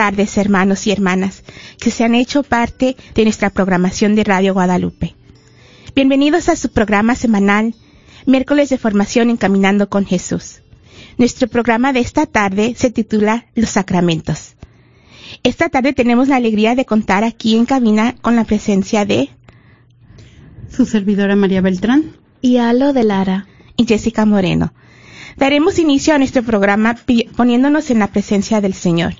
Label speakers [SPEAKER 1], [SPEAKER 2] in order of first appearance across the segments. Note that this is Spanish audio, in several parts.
[SPEAKER 1] tardes, hermanos y hermanas, que se han hecho parte de nuestra programación de Radio Guadalupe. Bienvenidos a su programa semanal, miércoles de formación Encaminando con Jesús. Nuestro programa de esta tarde se titula Los Sacramentos. Esta tarde tenemos la alegría de contar aquí en cabina con la presencia de
[SPEAKER 2] Su servidora María Beltrán.
[SPEAKER 3] y Alo de Lara.
[SPEAKER 1] y Jessica Moreno. Daremos inicio a nuestro programa poniéndonos en la presencia del Señor.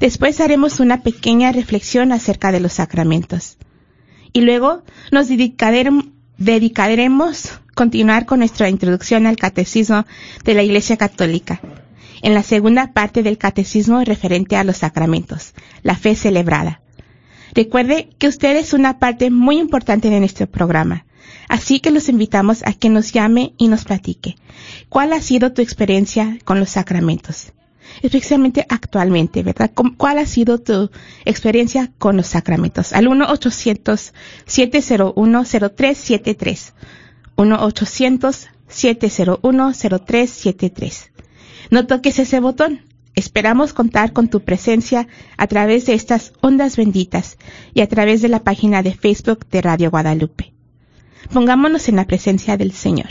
[SPEAKER 1] Después haremos una pequeña reflexión acerca de los sacramentos. Y luego nos dedicarem- dedicaremos continuar con nuestra introducción al catecismo de la Iglesia Católica. En la segunda parte del catecismo referente a los sacramentos, la fe celebrada. Recuerde que usted es una parte muy importante de nuestro programa, así que los invitamos a que nos llame y nos platique. ¿Cuál ha sido tu experiencia con los sacramentos? Especialmente actualmente, ¿verdad? ¿Cómo- ¿Cuál ha sido tu experiencia con los sacramentos? Al 1-800-701-0373. 1-800-701-0373. No toques ese botón. Esperamos contar con tu presencia a través de estas ondas benditas y a través de la página de Facebook de Radio Guadalupe. Pongámonos en la presencia del Señor.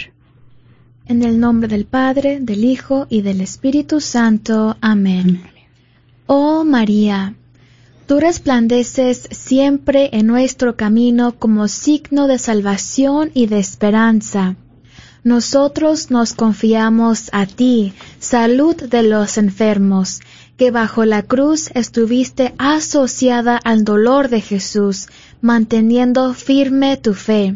[SPEAKER 3] En el nombre del Padre, del Hijo y del Espíritu Santo. Amén. Oh María, tú resplandeces siempre en nuestro camino como signo de salvación y de esperanza. Nosotros nos confiamos a ti, salud de los enfermos, que bajo la cruz estuviste asociada al dolor de Jesús, manteniendo firme tu fe.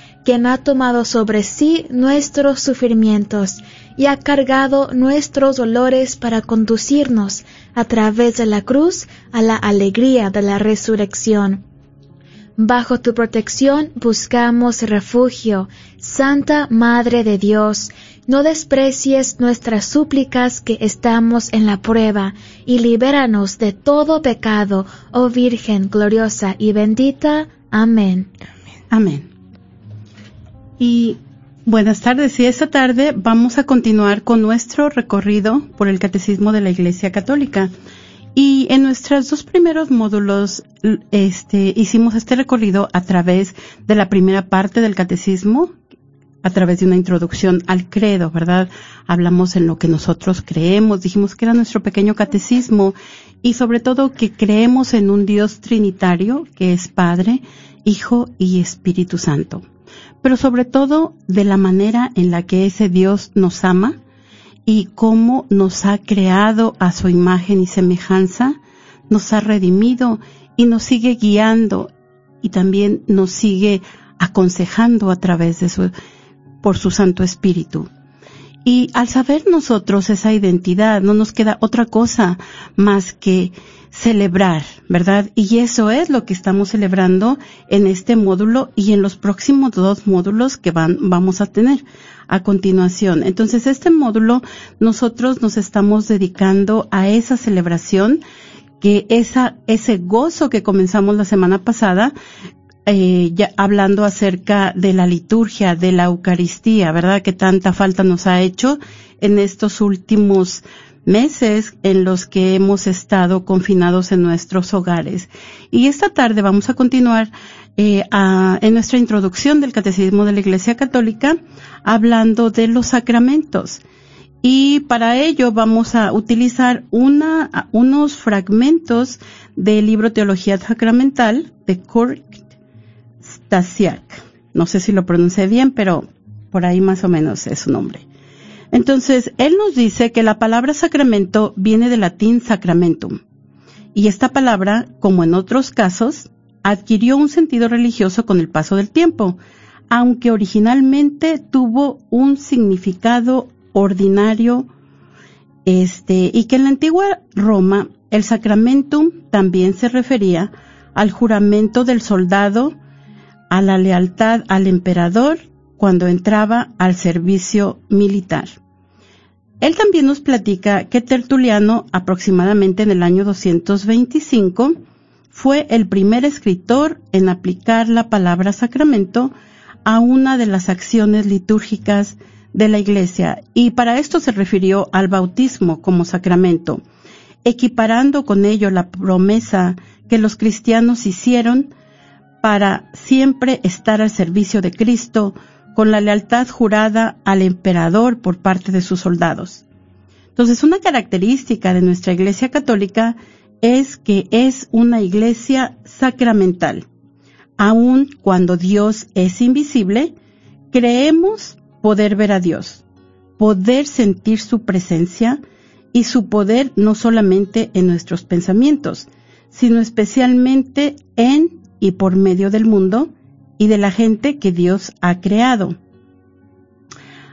[SPEAKER 3] quien ha tomado sobre sí nuestros sufrimientos y ha cargado nuestros dolores para conducirnos a través de la cruz a la alegría de la resurrección. Bajo tu protección buscamos refugio. Santa Madre de Dios, no desprecies nuestras súplicas que estamos en la prueba, y libéranos de todo pecado, oh Virgen gloriosa y bendita. Amén.
[SPEAKER 2] Amén. Y buenas tardes. Y esta tarde vamos a continuar con nuestro recorrido por el Catecismo de la Iglesia Católica. Y en nuestros dos primeros módulos, este, hicimos este recorrido a través de la primera parte del catecismo, a través de una introducción al credo, ¿verdad? Hablamos en lo que nosotros creemos, dijimos que era nuestro pequeño catecismo y sobre todo que creemos en un Dios trinitario que es Padre, Hijo y Espíritu Santo. Pero sobre todo de la manera en la que ese Dios nos ama, y cómo nos ha creado a su imagen y semejanza, nos ha redimido y nos sigue guiando y también nos sigue aconsejando a través de su, por su Santo Espíritu. Y al saber nosotros esa identidad, no nos queda otra cosa más que celebrar, ¿verdad? Y eso es lo que estamos celebrando en este módulo y en los próximos dos módulos que van, vamos a tener a continuación. Entonces, este módulo nosotros nos estamos dedicando a esa celebración que esa, ese gozo que comenzamos la semana pasada, eh, ya hablando acerca de la liturgia, de la Eucaristía, ¿verdad? Que tanta falta nos ha hecho en estos últimos meses en los que hemos estado confinados en nuestros hogares. Y esta tarde vamos a continuar eh, a, en nuestra introducción del Catecismo de la Iglesia Católica hablando de los sacramentos. Y para ello vamos a utilizar una, unos fragmentos del libro Teología Sacramental de Kurt Stasiak. No sé si lo pronuncié bien, pero por ahí más o menos es su nombre. Entonces, él nos dice que la palabra sacramento viene del latín sacramentum. Y esta palabra, como en otros casos, adquirió un sentido religioso con el paso del tiempo, aunque originalmente tuvo un significado ordinario, este, y que en la antigua Roma el sacramentum también se refería al juramento del soldado a la lealtad al emperador cuando entraba al servicio militar. Él también nos platica que Tertuliano, aproximadamente en el año 225, fue el primer escritor en aplicar la palabra sacramento a una de las acciones litúrgicas de la Iglesia y para esto se refirió al bautismo como sacramento, equiparando con ello la promesa que los cristianos hicieron para siempre estar al servicio de Cristo con la lealtad jurada al emperador por parte de sus soldados. Entonces, una característica de nuestra Iglesia Católica es que es una iglesia sacramental. Aun cuando Dios es invisible, creemos poder ver a Dios, poder sentir su presencia y su poder no solamente en nuestros pensamientos, sino especialmente en y por medio del mundo y de la gente que Dios ha creado.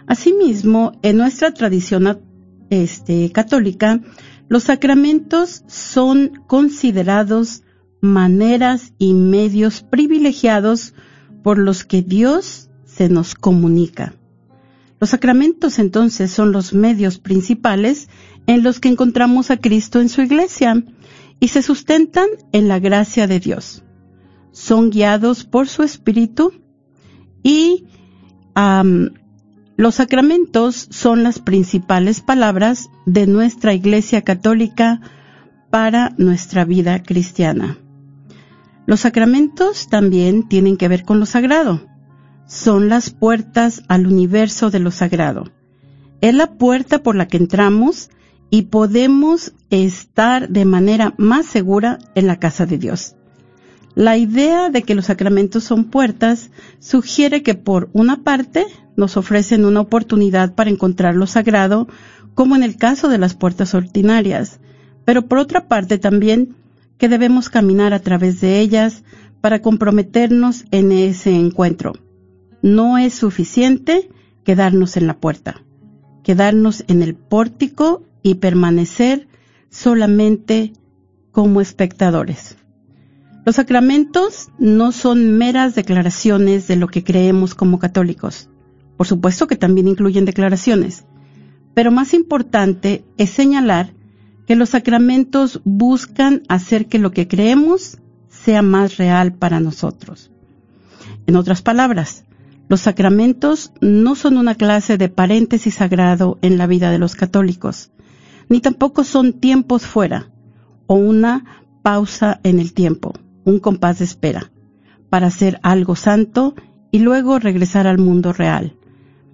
[SPEAKER 2] Asimismo, en nuestra tradición este, católica, los sacramentos son considerados maneras y medios privilegiados por los que Dios se nos comunica. Los sacramentos entonces son los medios principales en los que encontramos a Cristo en su iglesia y se sustentan en la gracia de Dios son guiados por su espíritu y los sacramentos son las principales palabras de nuestra Iglesia Católica para nuestra vida cristiana. Los sacramentos también tienen que ver con lo sagrado. Son las puertas al universo de lo sagrado. Es la puerta por la que entramos y podemos estar de manera más segura en la casa de Dios. La idea de que los sacramentos son puertas sugiere que por una parte nos ofrecen una oportunidad para encontrar lo sagrado, como en el caso de las puertas ordinarias, pero por otra parte también que debemos caminar a través de ellas para comprometernos en ese encuentro. No es suficiente quedarnos en la puerta, quedarnos en el pórtico y permanecer solamente como espectadores. Los sacramentos no son meras declaraciones de lo que creemos como católicos. Por supuesto que también incluyen declaraciones, pero más importante es señalar que los sacramentos buscan hacer que lo que creemos sea más real para nosotros. En otras palabras, los sacramentos no son una clase de paréntesis sagrado en la vida de los católicos, ni tampoco son tiempos fuera o una pausa en el tiempo, un compás de espera, para hacer algo santo y luego regresar al mundo real.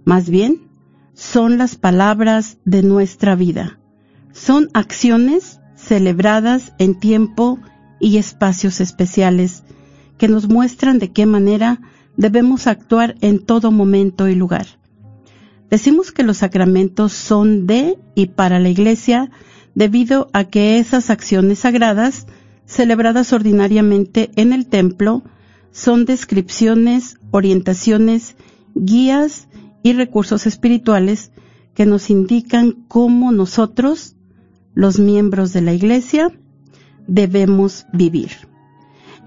[SPEAKER 2] Más bien, son las palabras de nuestra vida. Son acciones celebradas en tiempo y espacios especiales que nos muestran de qué manera debemos actuar en todo momento y lugar. Decimos que los sacramentos son de y para la Iglesia debido a que esas acciones sagradas, celebradas ordinariamente en el templo, son descripciones, orientaciones, guías y recursos espirituales que nos indican cómo nosotros, los miembros de la Iglesia, debemos vivir.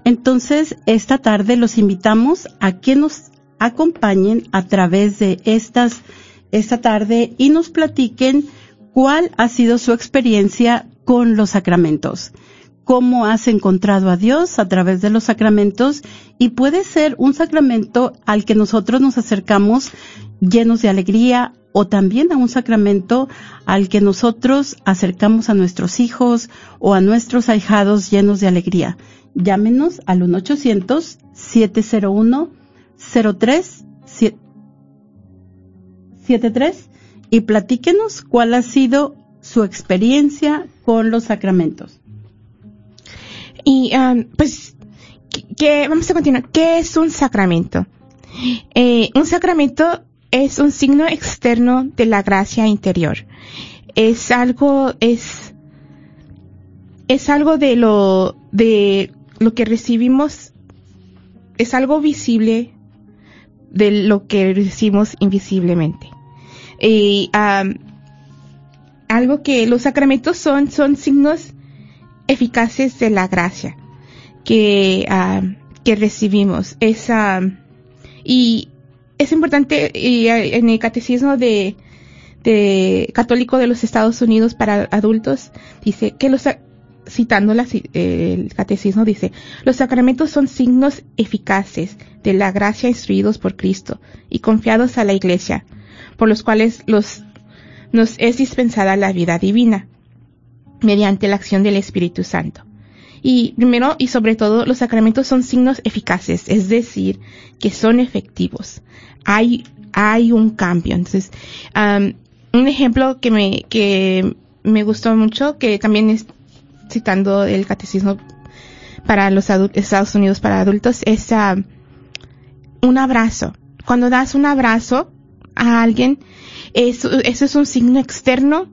[SPEAKER 2] Entonces, esta tarde los invitamos a que nos acompañen a través de estas, esta tarde y nos platiquen cuál ha sido su experiencia con los sacramentos. Cómo has encontrado a Dios a través de los sacramentos y puede ser un sacramento al que nosotros nos acercamos llenos de alegría o también a un sacramento al que nosotros acercamos a nuestros hijos o a nuestros ahijados llenos de alegría. Llámenos al 1-800-701-0373 y platíquenos cuál ha sido su experiencia con los sacramentos.
[SPEAKER 1] Y um, pues, ¿qué, vamos a continuar. ¿Qué es un sacramento? Eh, un sacramento es un signo externo de la gracia interior. Es algo, es, es algo de lo, de lo que recibimos, es algo visible de lo que recibimos invisiblemente. Y, um, algo que los sacramentos son, son signos eficaces de la gracia que, um, que recibimos. Es, y es importante y en el catecismo de, de católico de los Estados Unidos para adultos dice que los citando el catecismo dice los sacramentos son signos eficaces de la gracia instruidos por Cristo y confiados a la Iglesia por los cuales los nos es dispensada la vida divina mediante la acción del Espíritu Santo. Y primero y sobre todo, los sacramentos son signos eficaces, es decir, que son efectivos. Hay, hay un cambio. Entonces, um, un ejemplo que me, que me gustó mucho, que también es citando el catecismo para los Estados Unidos para adultos, es un abrazo. Cuando das un abrazo a alguien, eso, eso es un signo externo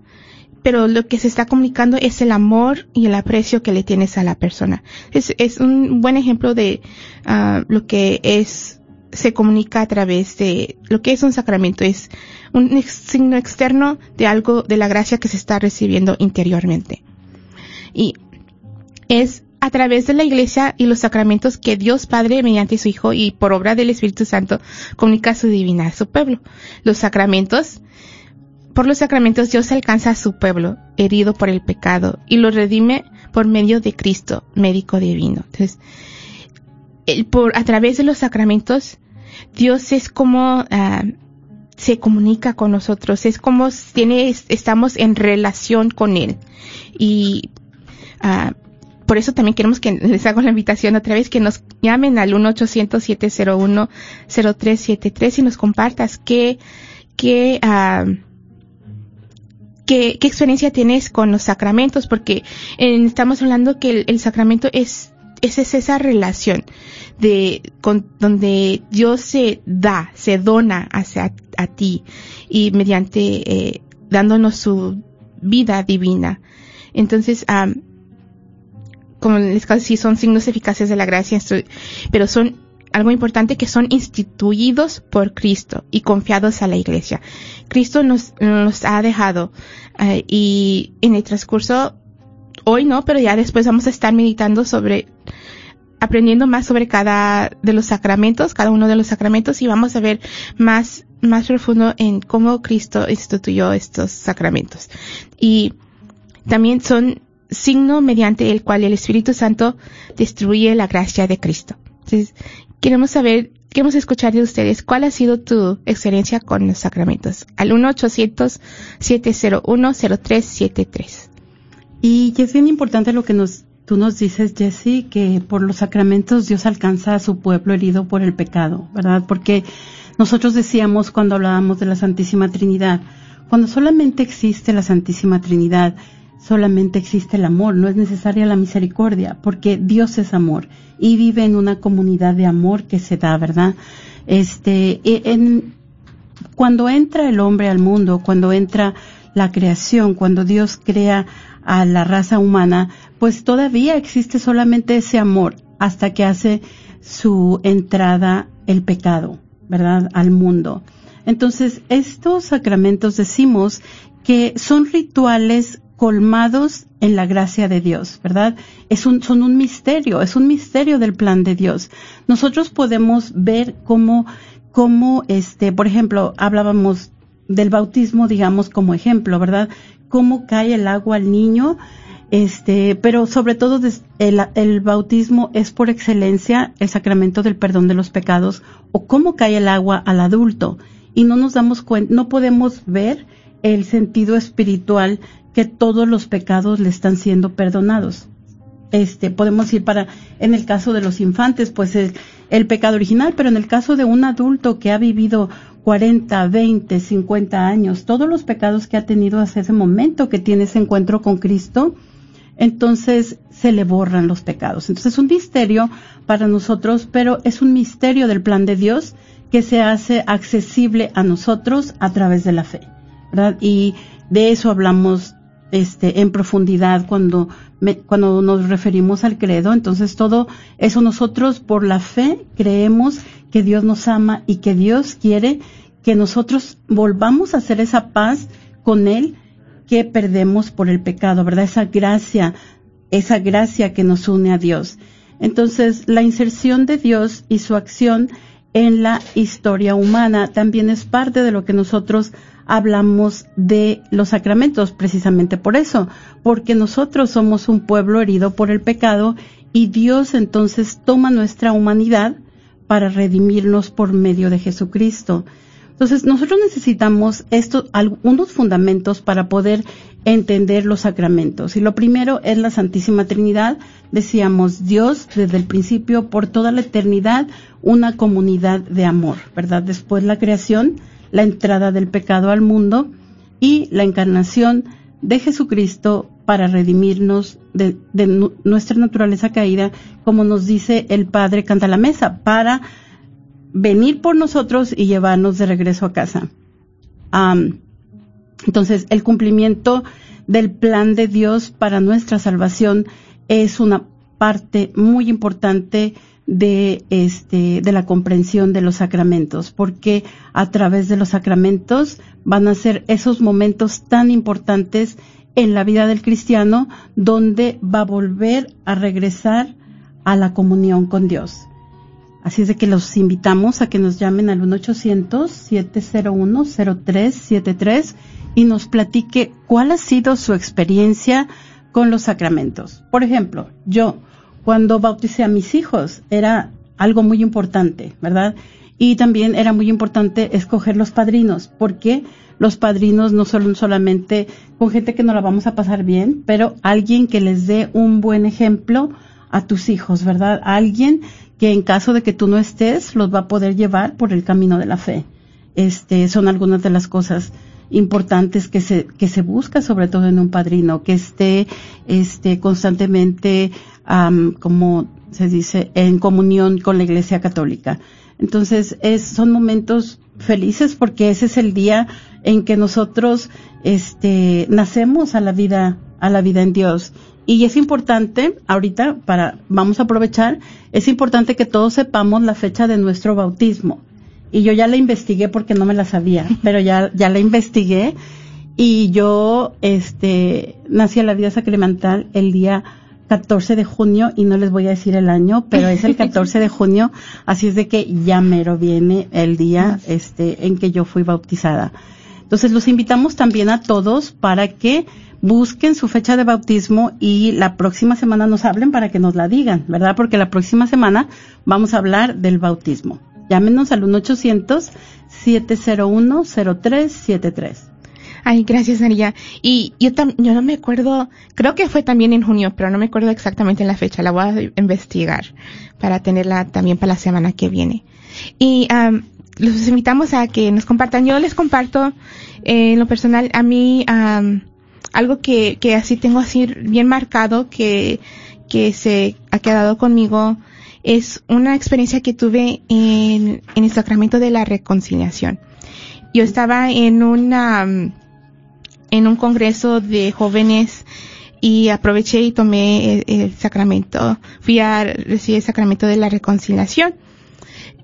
[SPEAKER 1] pero lo que se está comunicando es el amor y el aprecio que le tienes a la persona. Es, es un buen ejemplo de uh, lo que es se comunica a través de lo que es un sacramento, es un signo externo de algo de la gracia que se está recibiendo interiormente. Y es a través de la iglesia y los sacramentos que Dios Padre, mediante su Hijo y por obra del Espíritu Santo, comunica su divina a su pueblo. Los sacramentos por los sacramentos Dios alcanza a su pueblo, herido por el pecado, y lo redime por medio de Cristo, médico divino. Entonces, por, a través de los sacramentos, Dios es como ah, se comunica con nosotros, es como tiene, estamos en relación con Él. Y uh, por eso también queremos que les hago la invitación otra vez que nos llamen al 1-800-701-0373 y nos compartas qué, qué, uh, ¿Qué, qué experiencia tienes con los sacramentos? Porque estamos hablando que el, sacramento es, es, esa relación de con, donde Dios se da, se dona hacia a ti y mediante eh, dándonos su vida divina. Entonces, como les digo, sí son signos eficaces de la gracia, pero son algo importante que son instituidos por Cristo y confiados a la iglesia. Cristo nos, nos ha dejado eh, y en el transcurso, hoy no, pero ya después vamos a estar meditando sobre aprendiendo más sobre cada de los sacramentos, cada uno de los sacramentos y vamos a ver más, más profundo en cómo Cristo instituyó estos sacramentos. Y también son signo mediante el cual el Espíritu Santo distribuye la gracia de Cristo. Queremos saber, queremos escuchar de ustedes cuál ha sido tu experiencia con los sacramentos. Al 1-800-701-0373.
[SPEAKER 2] Y es bien importante lo que nos, tú nos dices, Jesse, que por los sacramentos Dios alcanza a su pueblo herido por el pecado, ¿verdad? Porque nosotros decíamos cuando hablábamos de la Santísima Trinidad, cuando solamente existe la Santísima Trinidad, solamente existe el amor, no es necesaria la misericordia, porque Dios es amor y vive en una comunidad de amor que se da, ¿verdad? Este, e- en, cuando entra el hombre al mundo, cuando entra la creación, cuando Dios crea a la raza humana, pues todavía existe solamente ese amor hasta que hace su entrada el pecado, ¿verdad? Al mundo. Entonces, estos sacramentos decimos que son rituales colmados en la gracia de Dios, ¿verdad? Es un, son un misterio, es un misterio del plan de Dios. Nosotros podemos ver cómo, cómo, este, por ejemplo, hablábamos del bautismo, digamos, como ejemplo, ¿verdad? Cómo cae el agua al niño, este, pero sobre todo el, el bautismo es por excelencia el sacramento del perdón de los pecados o cómo cae el agua al adulto y no nos damos cuenta, no podemos ver el sentido espiritual que todos los pecados le están siendo perdonados. Este, podemos ir para, en el caso de los infantes, pues el, el pecado original, pero en el caso de un adulto que ha vivido 40, 20, 50 años, todos los pecados que ha tenido hasta ese momento que tiene ese encuentro con Cristo, entonces se le borran los pecados. Entonces es un misterio para nosotros, pero es un misterio del plan de Dios que se hace accesible a nosotros a través de la fe. Y de eso hablamos este en profundidad cuando me- cuando nos referimos al credo, entonces todo eso nosotros por la fe creemos que Dios nos ama y que Dios quiere que nosotros volvamos a hacer esa paz con él que perdemos por el pecado, ¿verdad? Esa gracia, esa gracia que nos une a Dios. Entonces, la inserción de Dios y su acción en la historia humana también es parte de lo que nosotros hablamos de los sacramentos, precisamente por eso, porque nosotros somos un pueblo herido por el pecado y Dios entonces toma nuestra humanidad para redimirnos por medio de Jesucristo. Entonces, nosotros necesitamos estos, algunos fundamentos para poder entender los sacramentos. Y lo primero es la Santísima Trinidad. Decíamos, Dios desde el principio, por toda la eternidad, una comunidad de amor, ¿verdad? Después la creación, la entrada del pecado al mundo y la encarnación de Jesucristo para redimirnos de, de nu- nuestra naturaleza caída, como nos dice el Padre Canta la Mesa, para venir por nosotros y llevarnos de regreso a casa. Entonces, el cumplimiento del plan de Dios para nuestra salvación es una parte muy importante de este de la comprensión de los sacramentos, porque a través de los sacramentos van a ser esos momentos tan importantes en la vida del cristiano donde va a volver a regresar a la comunión con Dios. Así es de que los invitamos a que nos llamen al 1-800-701-0373 y nos platique cuál ha sido su experiencia con los sacramentos. Por ejemplo, yo cuando bauticé a mis hijos era algo muy importante, ¿verdad? Y también era muy importante escoger los padrinos, porque los padrinos no son solamente con gente que no la vamos a pasar bien, pero alguien que les dé un buen ejemplo a tus hijos, ¿verdad? Alguien que en caso de que tú no estés, los va a poder llevar por el camino de la fe. Este, son algunas de las cosas importantes que se, que se busca sobre todo en un padrino, que esté, este, constantemente, am, como se dice, en comunión con la Iglesia Católica. Entonces, es, son momentos felices porque ese es el día en que nosotros, este, nacemos a la vida, a la vida en Dios. Y es importante, ahorita, para, vamos a aprovechar, es importante que todos sepamos la fecha de nuestro bautismo. Y yo ya la investigué porque no me la sabía, pero ya, ya la investigué. Y yo, este, nací a la vida sacramental el día 14 de junio y no les voy a decir el año, pero es el 14 de junio, así es de que ya mero viene el día este en que yo fui bautizada. Entonces los invitamos también a todos para que busquen su fecha de bautismo y la próxima semana nos hablen para que nos la digan, ¿verdad? Porque la próxima semana vamos a hablar del bautismo. Llámenos al 1-800-701-0373.
[SPEAKER 1] Ay, gracias, María. Y yo, tam- yo no me acuerdo, creo que fue también en junio, pero no me acuerdo exactamente la fecha. La voy a investigar para tenerla también para la semana que viene. Y am, los invitamos a que nos compartan. Yo les comparto eh, en lo personal a mí am, algo que, que así tengo así bien marcado que, que se ha quedado conmigo. Es una experiencia que tuve en, en el sacramento de la reconciliación. Yo estaba en una, en un congreso de jóvenes y aproveché y tomé el, el sacramento, fui a recibir el sacramento de la reconciliación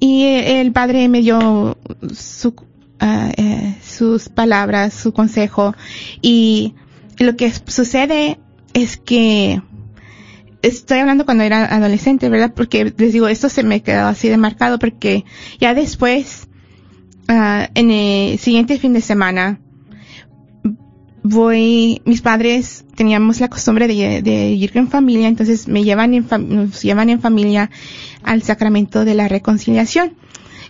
[SPEAKER 1] y eh, el padre me dio su, ah, eh, sus palabras, su consejo y lo que sucede es que estoy hablando cuando era adolescente, ¿verdad? Porque les digo, esto se me quedó así de marcado porque ya después, ah, en el siguiente fin de semana, voy, mis padres teníamos la costumbre de, ir en familia, entonces me llevan en, nos llevan en familia al sacramento de la reconciliación.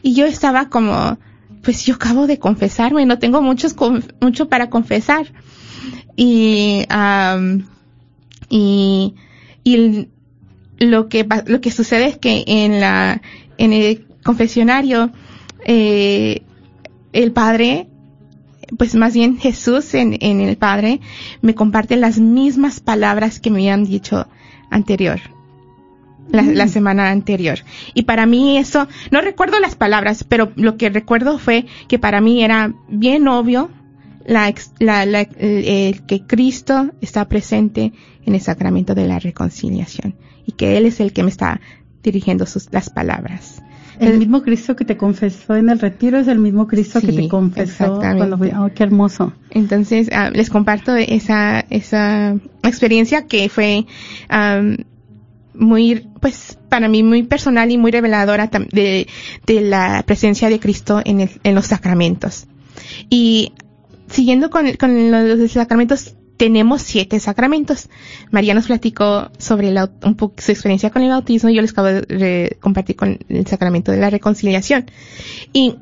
[SPEAKER 1] Y yo estaba como, pues yo acabo de confesarme, no tengo muchos, mucho para confesar. Y, am, y, y lo que, lo que sucede es que en la, en el confesionario, eh, el padre pues más bien Jesús en, en el Padre me comparte las mismas palabras que me habían dicho anterior, la, la semana anterior. Y para mí eso, no recuerdo las palabras, pero lo que recuerdo fue que para mí era bien obvio la, que Cristo está presente en el sacramento de la reconciliación y que Él es el que me está dirigiendo sus, las palabras.
[SPEAKER 2] El mismo Cristo que te confesó en el retiro es el mismo Cristo que te confesó cuando fui. Oh, qué hermoso.
[SPEAKER 1] Entonces, ah, les comparto esa, esa experiencia que fue am, muy, pues, para mí muy personal y muy reveladora de, de la presencia de Cristo en, el, en los sacramentos. Y siguiendo con, con los sacramentos, tenemos siete sacramentos. María nos platicó sobre su experiencia con el bautismo y yo les acabo de compartir con el sacramento de la reconciliación. Y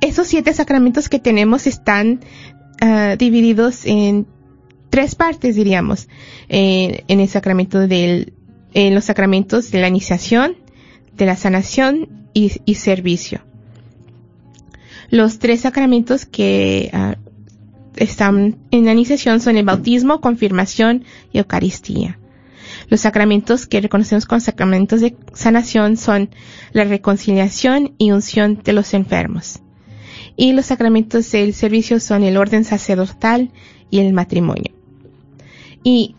[SPEAKER 1] esos siete sacramentos que tenemos están ah, divididos en tres partes, diríamos, eh, en el sacramento del, en los sacramentos de la iniciación, de la sanación y, y servicio. Los tres sacramentos que ah, están en la iniciación son el bautismo, confirmación y Eucaristía. Los sacramentos que reconocemos como sacramentos de sanación son la reconciliación y unción de los enfermos. Y los sacramentos del servicio son el orden sacerdotal y el matrimonio. Y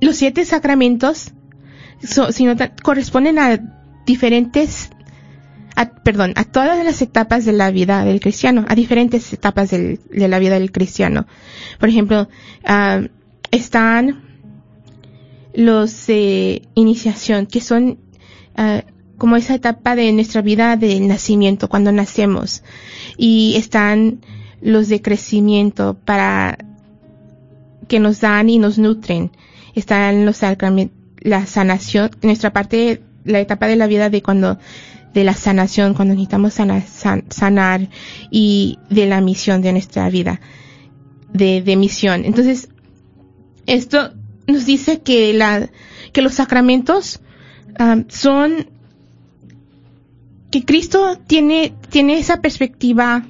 [SPEAKER 1] los siete sacramentos corresponden a diferentes, a- perdón, a todas las etapas de la vida del cristiano, a diferentes etapas de la vida del cristiano. Por ejemplo, am, están los de iniciación, que son ah, como esa etapa de nuestra vida del nacimiento, cuando nacemos. Y están los de crecimiento para que nos dan y nos nutren. Están los la sanación, nuestra parte, la etapa de la vida de cuando, de la sanación, cuando necesitamos sana- san- sanar y de la misión de nuestra vida, de, de misión. Entonces, esto nos dice que la, que los sacramentos ah, son que Cristo tiene, tiene esa perspectiva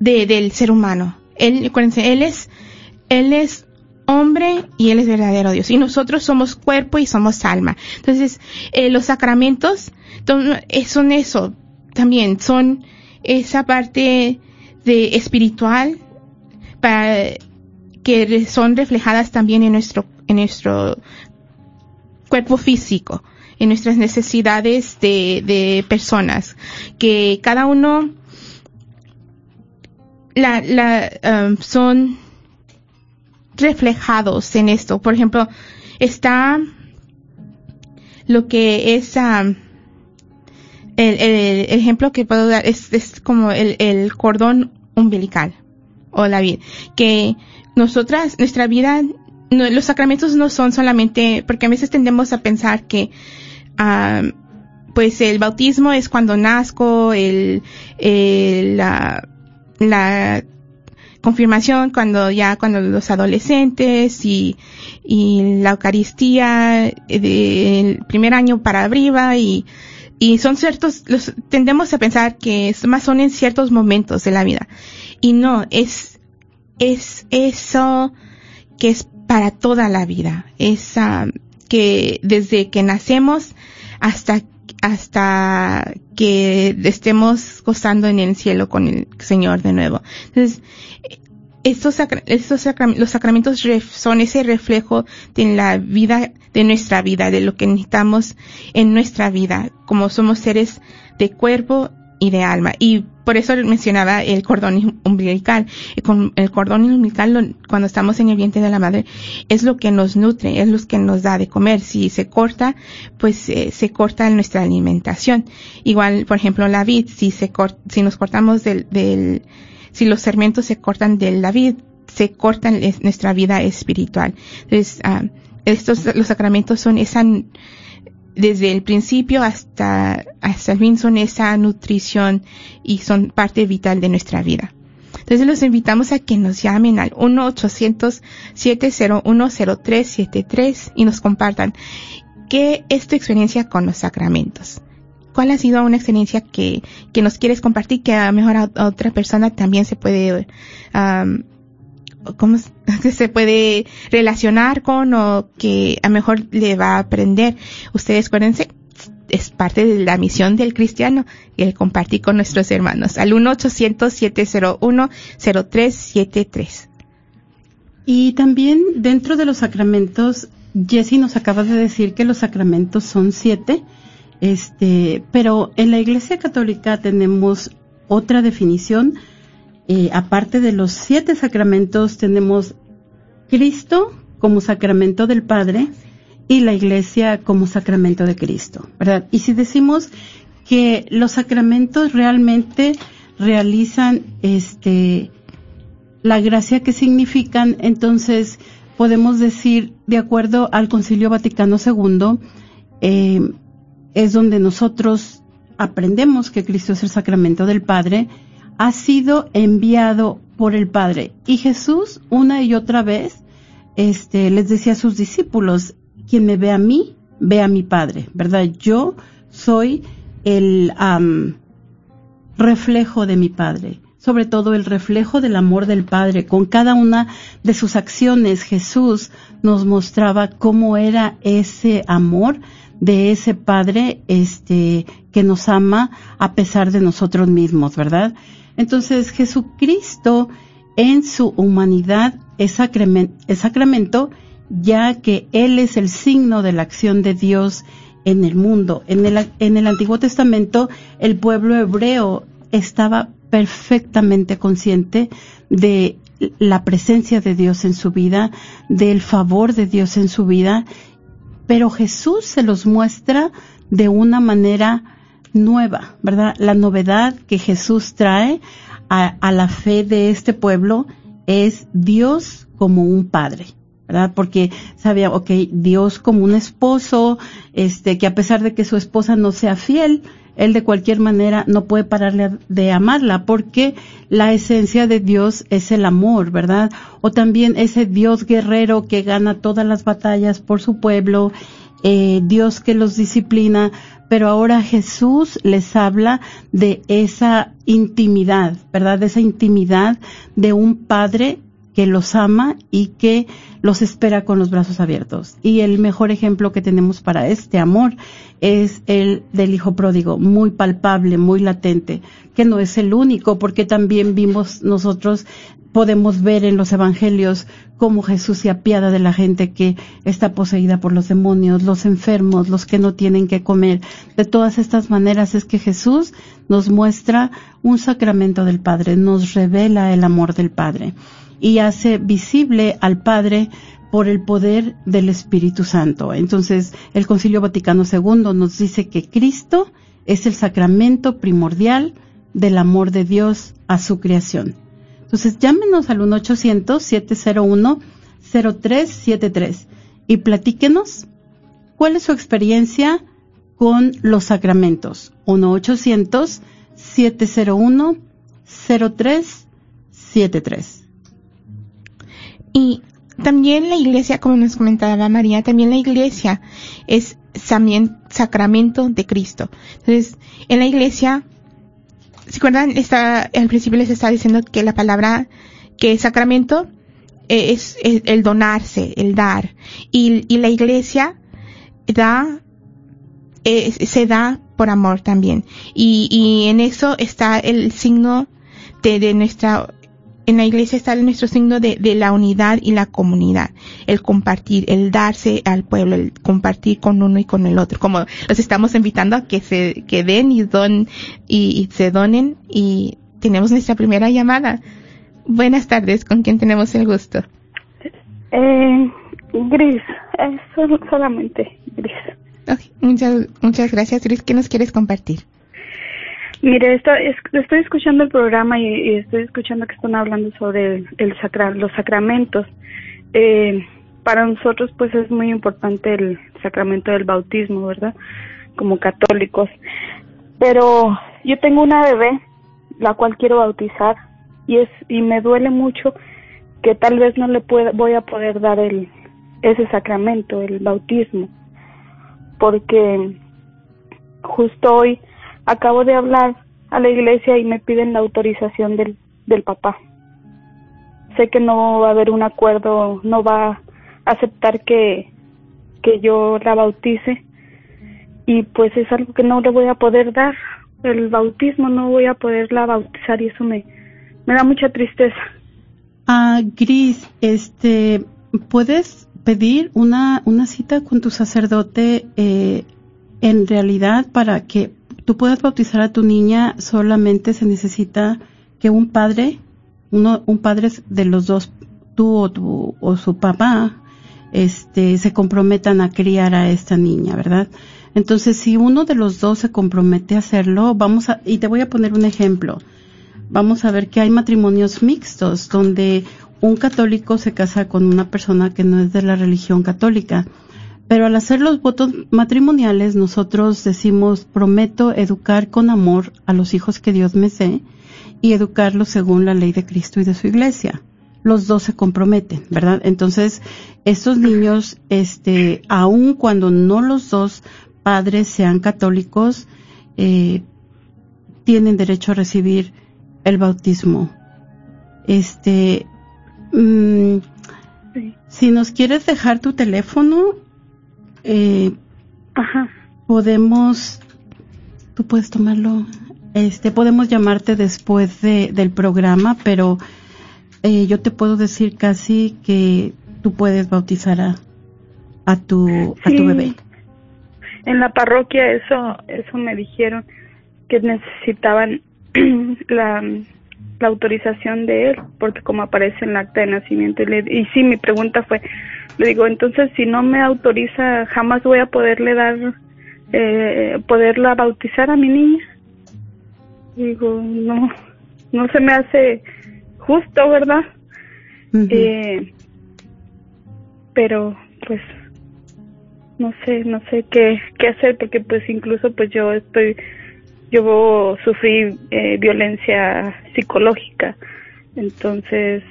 [SPEAKER 1] de, del ser humano. Él, él es, él es hombre y él es verdadero Dios. Y nosotros somos cuerpo y somos alma. Entonces, eh, los sacramentos ton- eh, son eso también, son esa parte de espiritual para, que son reflejadas también en nuestro, en nuestro cuerpo físico, en nuestras necesidades de, de personas, que cada uno la, la, um, son reflejados en esto. Por ejemplo, está lo que es um, el, ejemplo que puedo dar es, como el, cordón umbilical o la vida que nosotras nuestra vida los sacramentos no son solamente porque a veces tendemos a pensar que pues el bautismo es cuando nazco el, el- la, la confirmación cuando ya cuando los adolescentes y, y la Eucaristía del primer año para arriba y, y son ciertos, los, tendemos a pensar que más son en ciertos momentos de la vida. Y no, es, es eso que es para toda la vida. Es ah, que desde que nacemos hasta hasta que estemos gozando en el cielo con el Señor de nuevo. Entonces, estos, sacra- estos los sacramentos son ese reflejo de la vida, de nuestra vida, de lo que necesitamos en nuestra vida, como somos seres de cuerpo y de alma. Y por eso mencionaba el cordón umbilical. Y con el cordón umbilical, cuando estamos en el vientre de la madre, es lo que nos nutre, es lo que nos da de comer. Si se corta, pues eh, se corta nuestra alimentación. Igual, por ejemplo, la vid, si se cor- si nos cortamos del, del, si los segmentos se cortan de la vid, se cortan es- nuestra vida espiritual. Entonces, ah, estos, los sacramentos son esa, desde el principio hasta, hasta el fin son esa nutrición y son parte vital de nuestra vida. Entonces los invitamos a que nos llamen al 1-800-701-0373 y nos compartan qué es tu experiencia con los sacramentos. ¿Cuál ha sido una experiencia que, que nos quieres compartir que a lo mejor a, otra persona también se puede, am, cómo se puede relacionar con o que a mejor le va a aprender? Ustedes acuérdense, es parte de la misión del cristiano el compartir con nuestros hermanos al 1-800-701-0373.
[SPEAKER 2] Y también dentro de los sacramentos, Jesse nos acaba de decir que los sacramentos son siete, este, pero en la Iglesia Católica tenemos otra definición. Eh, aparte de los siete sacramentos, tenemos Cristo como sacramento del Padre y la Iglesia como sacramento de Cristo, ¿verdad? Y si decimos que los sacramentos realmente realizan este la gracia que significan, entonces podemos decir, de acuerdo al Concilio Vaticano II, eh, es donde nosotros aprendemos que Cristo es el sacramento del Padre, ha sido enviado por el Padre. Y Jesús, una y otra vez, este, les decía a sus discípulos, quien me ve a mí, ve a mi Padre, ¿verdad? Yo soy el reflejo de mi Padre, sobre todo el reflejo del amor del Padre. Con cada una de sus acciones Jesús nos mostraba cómo era ese amor de ese Padre este que nos ama a pesar de nosotros mismos, ¿verdad? Entonces Jesucristo en su humanidad es, sacramen- es sacramento ya que Él es el signo de la acción de Dios en el mundo. En el, en el Antiguo Testamento el pueblo hebreo estaba perfectamente consciente de la presencia de Dios en su vida, del favor de Dios en su vida, pero Jesús se los muestra de una manera nueva, ¿verdad? La novedad que Jesús trae a, a la fe de este pueblo es Dios como un padre. ¿verdad? Porque sabía, ok, Dios como un esposo, este, que a pesar de que su esposa no sea fiel, él de cualquier manera no puede pararle de amarla, porque la esencia de Dios es el amor, ¿verdad? O también ese Dios guerrero que gana todas las batallas por su pueblo, eh, Dios que los disciplina, pero ahora Jesús les habla de esa intimidad, ¿verdad? De esa intimidad de un padre que los ama y que los espera con los brazos abiertos. Y el mejor ejemplo que tenemos para este amor es el del hijo pródigo, muy palpable, muy latente, que no es el único, porque también vimos nosotros, podemos ver en los evangelios cómo Jesús se apiada de la gente que está poseída por los demonios, los enfermos, los que no tienen que comer. De todas estas maneras es que Jesús nos muestra un sacramento del Padre, nos revela el amor del Padre. Y hace visible al Padre por el poder del Espíritu Santo. Entonces, el Concilio Vaticano II nos dice que Cristo es el sacramento primordial del amor de Dios a su creación. Entonces, llámenos al 1-800-701-0373 y platíquenos cuál es su experiencia con los sacramentos. 1-800-701-0373.
[SPEAKER 1] Y también la iglesia, como nos comentaba María, también la iglesia es sacramento de Cristo. Entonces, en la iglesia, ¿se acuerdan? Está, al principio les estaba diciendo que la palabra que es sacramento eh, es, es el donarse, el dar. Y, y la iglesia da, eh, se da por amor también. Y, y en eso está el signo de, de nuestra en la iglesia está nuestro signo de, de, la unidad y la comunidad, el compartir, el darse al pueblo, el compartir con uno y con el otro, como los estamos invitando a que se que den y don y, y se donen y tenemos nuestra primera llamada. Buenas tardes, ¿con quién tenemos el gusto?
[SPEAKER 4] Eh, Gris, es solo, solamente Gris.
[SPEAKER 1] Okay, muchas muchas gracias, Gris. ¿Qué nos quieres compartir?
[SPEAKER 4] Mire, esto, es, estoy escuchando el programa y, estoy escuchando que están hablando sobre el sacra, los sacramentos. Eh, para nosotros, pues, es muy importante el sacramento del bautismo, ¿verdad? Como católicos. Pero yo tengo una bebé, la cual quiero bautizar, y es y me duele mucho que tal vez no le pueda, voy a poder dar el ese sacramento, el bautismo, porque justo hoy acabo de hablar a la iglesia y me piden la autorización del, del papá. Sé que no va a haber un acuerdo, no va a aceptar que, que yo la bautice y pues es algo que no le voy a poder dar. El bautismo no voy a poderla bautizar y eso me, me da mucha tristeza.
[SPEAKER 2] Ah, Gris, este, ¿puedes pedir una, una cita con tu sacerdote eh, en realidad para que tú puedas bautizar a tu niña, solamente se necesita que un padre, uno, un padre de los dos, tú o, tu, o su papá, este, se comprometan a criar a esta niña, ¿verdad? Entonces, si uno de los dos se compromete a hacerlo, vamos a, y te voy a poner un ejemplo. Vamos a ver que hay matrimonios mixtos donde un católico se casa con una persona que no es de la religión católica. Pero al hacer los votos matrimoniales, nosotros decimos, prometo educar con amor a los hijos que Dios me dé y educarlos según la ley de Cristo y de su iglesia. Los dos se comprometen, ¿verdad? Entonces, estos niños, este, aun cuando no los dos padres sean católicos, eh, tienen derecho a recibir el bautismo. Este, sí. si nos quieres dejar tu teléfono, eh,
[SPEAKER 4] Ajá.
[SPEAKER 2] podemos, tú puedes tomarlo, este, podemos llamarte después de, del programa, pero eh, yo te puedo decir casi que tú puedes bautizar a, a tu, a
[SPEAKER 4] sí.
[SPEAKER 2] tu bebé.
[SPEAKER 4] En la parroquia eso, eso me dijeron que necesitaban la, la autorización de él, porque como aparece en el acta de nacimiento, y, le, y sí, mi pregunta fue, le digo, entonces si no me autoriza, jamás voy a poderle dar, eh, poderla bautizar a mi niña. Digo, no, no se me hace justo, ¿verdad?
[SPEAKER 2] Uh -huh.
[SPEAKER 4] eh, pero, pues, no sé, no sé qué, qué hacer, porque pues incluso pues yo estoy, yo sufrí eh, violencia psicológica, entonces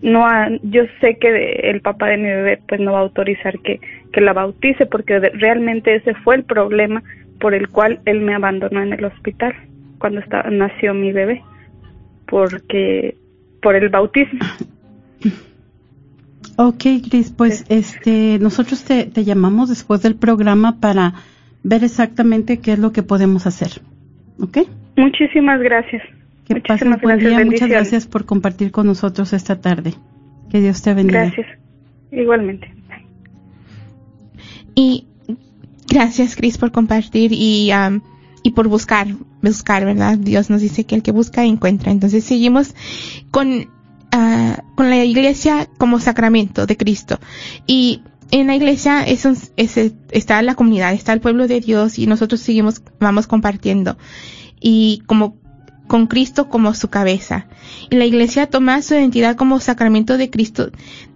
[SPEAKER 4] no ha, yo sé que el papá de mi bebé pues no va a autorizar que, que la bautice porque realmente ese fue el problema por el cual él me abandonó en el hospital cuando estaba, nació mi bebé porque por el bautismo
[SPEAKER 2] Ok, Gris, pues sí. este nosotros te, te llamamos después del programa para ver exactamente qué es lo que podemos hacer. ¿Ok?
[SPEAKER 4] Muchísimas gracias.
[SPEAKER 2] Que buen gracias, día. Muchas gracias por compartir con nosotros esta tarde. Que Dios te bendiga.
[SPEAKER 4] Gracias. Igualmente.
[SPEAKER 1] Y gracias, Cris, por compartir y, um, y por buscar, buscar, ¿verdad? Dios nos dice que el que busca encuentra. Entonces seguimos con ah, con la iglesia como sacramento de Cristo. Y en la iglesia es un- es- está la comunidad, está el pueblo de Dios y nosotros seguimos, vamos compartiendo. Y como con Cristo como su cabeza. Y la iglesia toma su identidad como sacramento de Cristo